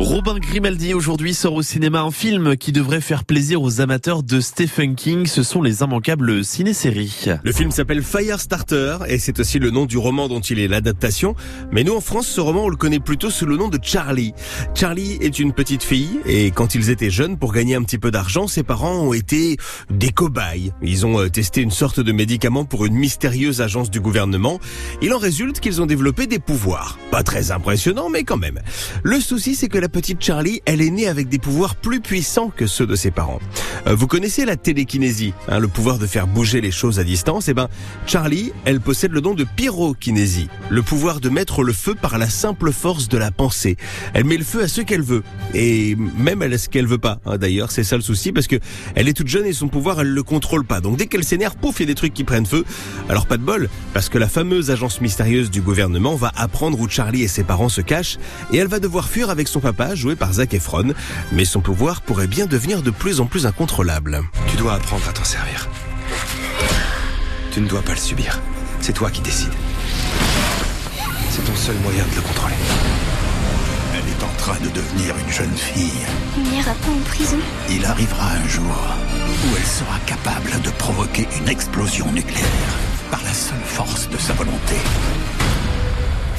Robin Grimaldi aujourd'hui sort au cinéma un film qui devrait faire plaisir aux amateurs de Stephen King. Ce sont les immanquables ciné-séries. Le film s'appelle Firestarter et c'est aussi le nom du roman dont il est l'adaptation. Mais nous en France, ce roman, on le connaît plutôt sous le nom de Charlie. Charlie est une petite fille et quand ils étaient jeunes, pour gagner un petit peu d'argent, ses parents ont été des cobayes. Ils ont euh, testé une sorte de médicament pour une mystérieuse agence du gouvernement. Il en résulte qu'ils ont développé des pouvoirs. Pas très impressionnants, mais quand même. Le souci, c'est que la petite Charlie, elle est née avec des pouvoirs plus puissants que ceux de ses parents. Euh, vous connaissez la télékinésie, hein, le pouvoir de faire bouger les choses à distance Eh ben, Charlie, elle possède le don de pyrokinésie, le pouvoir de mettre le feu par la simple force de la pensée. Elle met le feu à ce qu'elle veut, et même à ce qu'elle veut pas. Hein, D'ailleurs, c'est ça le souci, parce que elle est toute jeune et son pouvoir, elle le contrôle pas. Donc dès qu'elle s'énerve, pouf, il y a des trucs qui prennent feu. Alors pas de bol, parce que la fameuse agence mystérieuse du gouvernement va apprendre où Charlie et ses parents se cachent, et elle va devoir fuir avec son papa, joué par Zac Efron. Mais son pouvoir pourrait bien devenir de plus en plus incontrôlable. Tu dois apprendre à t'en servir. Tu ne dois pas le subir. C'est toi qui décides. C'est ton seul moyen de le contrôler. Elle est en train de devenir une jeune fille. Il n'ira pas en prison. Il arrivera un jour où elle sera capable de provoquer une explosion nucléaire par la seule force de sa volonté.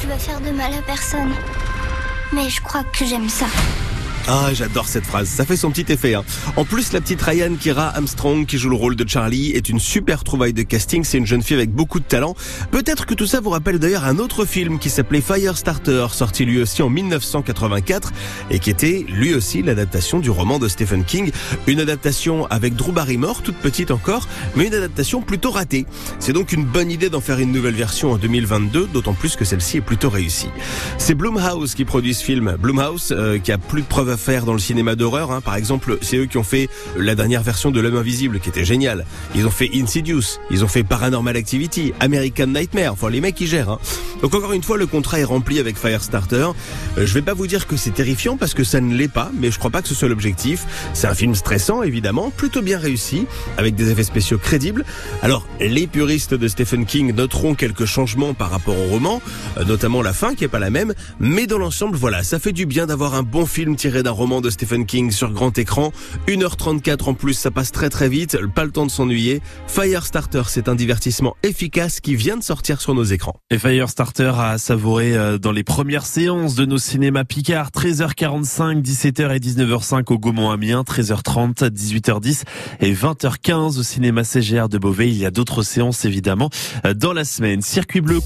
Je vais faire de mal à personne. Mais je crois que j'aime ça. Ah, j'adore cette phrase. Ça fait son petit effet. Hein. En plus, la petite Ryan Kira Armstrong qui joue le rôle de Charlie est une super trouvaille de casting. C'est une jeune fille avec beaucoup de talent. Peut-être que tout ça vous rappelle d'ailleurs un autre film qui s'appelait Firestarter, sorti lui aussi en 1984 et qui était lui aussi l'adaptation du roman de Stephen King. Une adaptation avec Drew Barrymore, toute petite encore, mais une adaptation plutôt ratée. C'est donc une bonne idée d'en faire une nouvelle version en 2022, d'autant plus que celle-ci est plutôt réussie. C'est Blumhouse qui produit ce film. Blumhouse euh, qui a plus de preuves à faire dans le cinéma d'horreur. Hein. Par exemple, c'est eux qui ont fait la dernière version de L'homme invisible qui était génial. Ils ont fait Insidious, ils ont fait Paranormal Activity, American Nightmare. Enfin, les mecs ils gèrent. Hein. Donc encore une fois, le contrat est rempli avec Firestarter. Euh, je vais pas vous dire que c'est terrifiant parce que ça ne l'est pas, mais je crois pas que ce soit l'objectif. C'est un film stressant évidemment, plutôt bien réussi, avec des effets spéciaux crédibles. Alors, les puristes de Stephen King noteront quelques changements par rapport au roman, euh, notamment la fin qui est pas la même, mais dans l'ensemble, voilà, ça fait du bien d'avoir un bon film tiré d'un roman de Stephen King sur grand écran. 1h34 en plus, ça passe très très vite, pas le temps de s'ennuyer. Firestarter, c'est un divertissement efficace qui vient de sortir sur nos écrans. Et Firestarter a savouré euh, dans les premières séances de nos cinémas Picard, 13h45, 17h et 19h05 au Gaumont-Amiens, 13h30, 18h10 et 20h15 au cinéma CGR de Beauvais. Il y a d'autres séances évidemment euh, dans la semaine. Circuit bleu